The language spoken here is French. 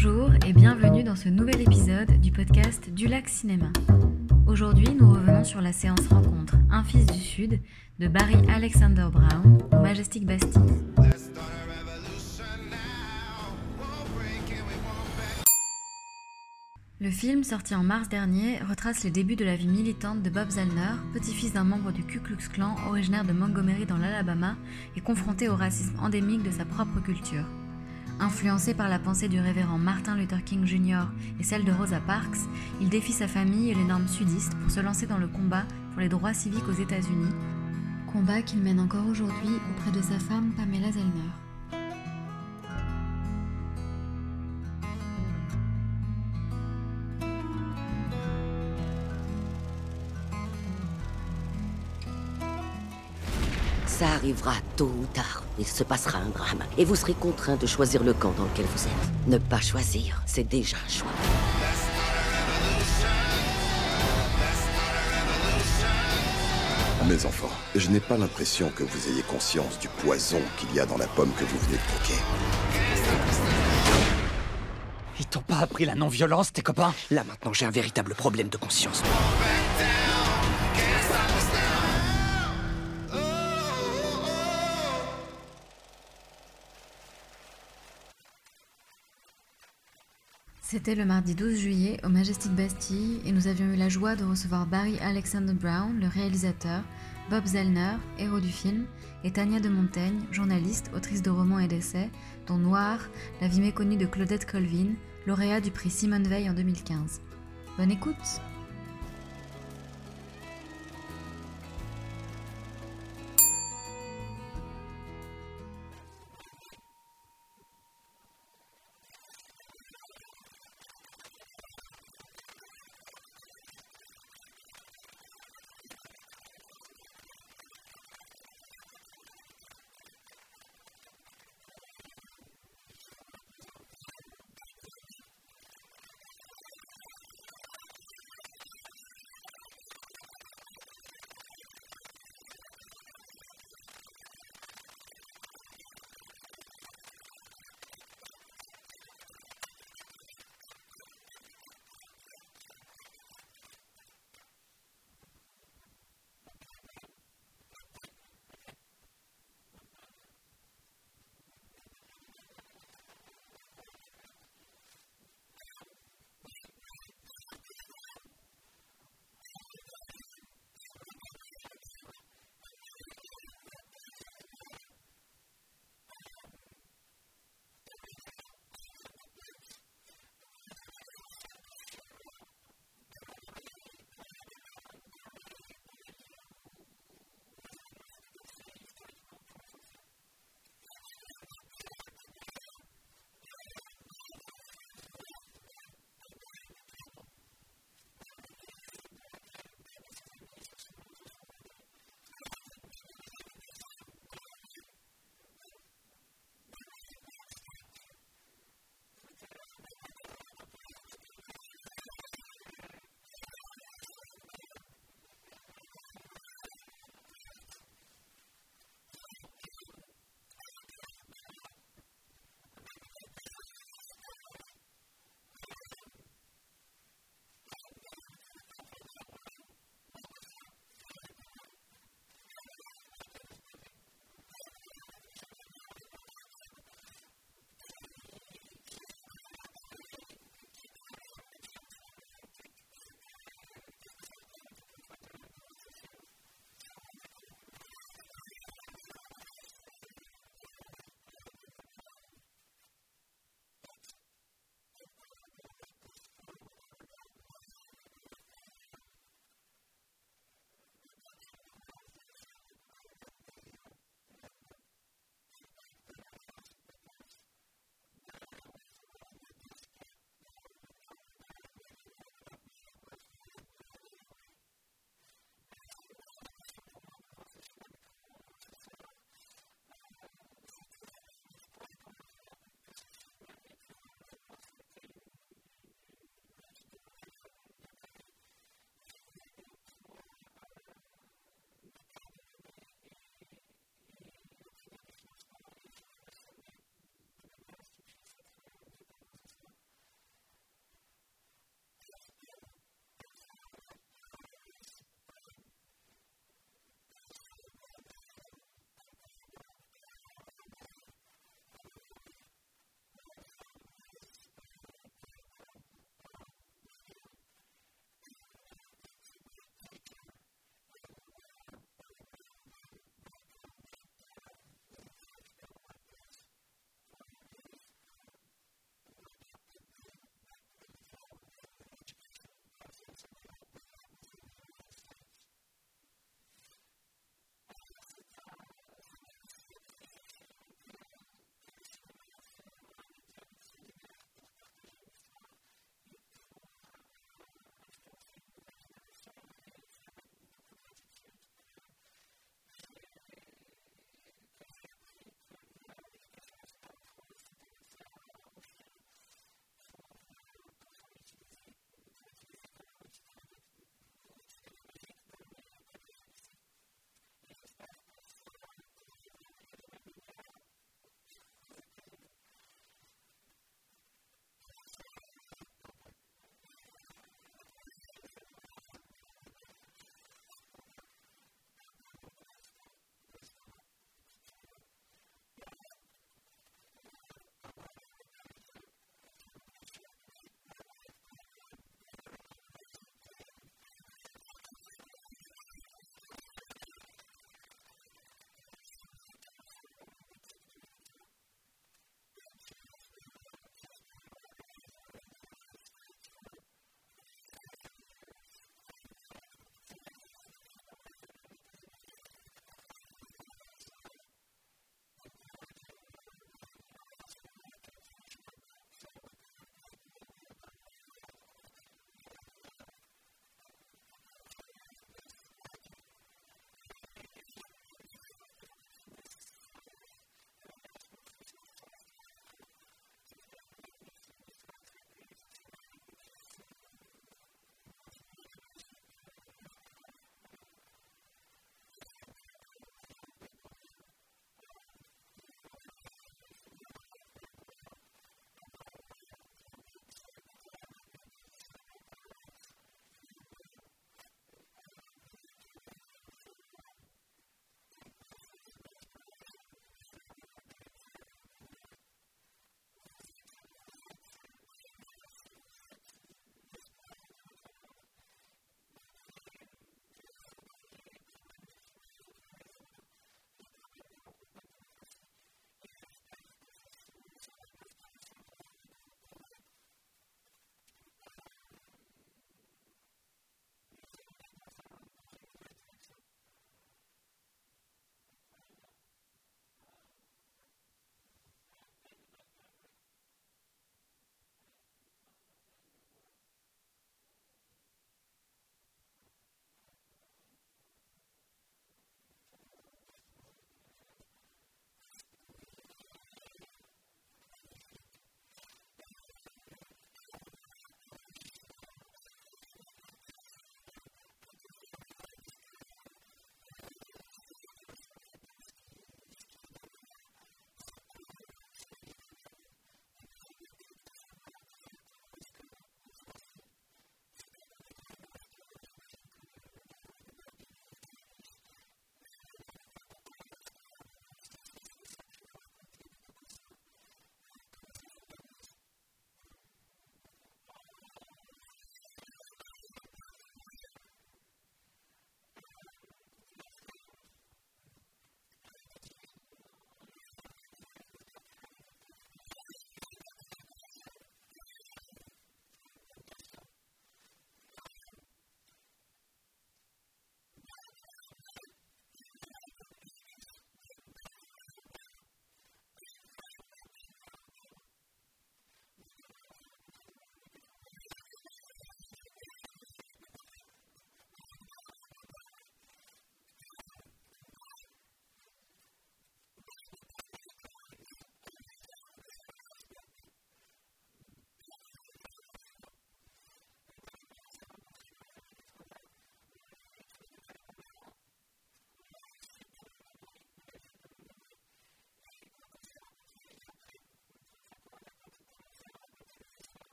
Bonjour et bienvenue dans ce nouvel épisode du podcast Du Lac Cinéma. Aujourd'hui, nous revenons sur la séance rencontre Un fils du Sud de Barry Alexander Brown au Majestic Bastille. Le film, sorti en mars dernier, retrace les débuts de la vie militante de Bob Zellner, petit-fils d'un membre du Ku Klux Klan originaire de Montgomery dans l'Alabama et confronté au racisme endémique de sa propre culture. Influencé par la pensée du révérend Martin Luther King Jr. et celle de Rosa Parks, il défie sa famille et les normes sudistes pour se lancer dans le combat pour les droits civiques aux États-Unis, combat qu'il mène encore aujourd'hui auprès de sa femme Pamela Zellner. Ça arrivera tôt ou tard. Il se passera un drame. Et vous serez contraint de choisir le camp dans lequel vous êtes. Ne pas choisir, c'est déjà un choix. Mes enfants, je n'ai pas l'impression que vous ayez conscience du poison qu'il y a dans la pomme que vous venez de croquer. Ils t'ont pas appris la non-violence, tes copains? Là maintenant, j'ai un véritable problème de conscience. C'était le mardi 12 juillet au Majestic Bastille et nous avions eu la joie de recevoir Barry Alexander Brown, le réalisateur, Bob Zellner, héros du film, et Tania de Montaigne, journaliste, autrice de romans et d'essais, dont Noir, la vie méconnue de Claudette Colvin, lauréat du prix Simone Veil en 2015. Bonne écoute!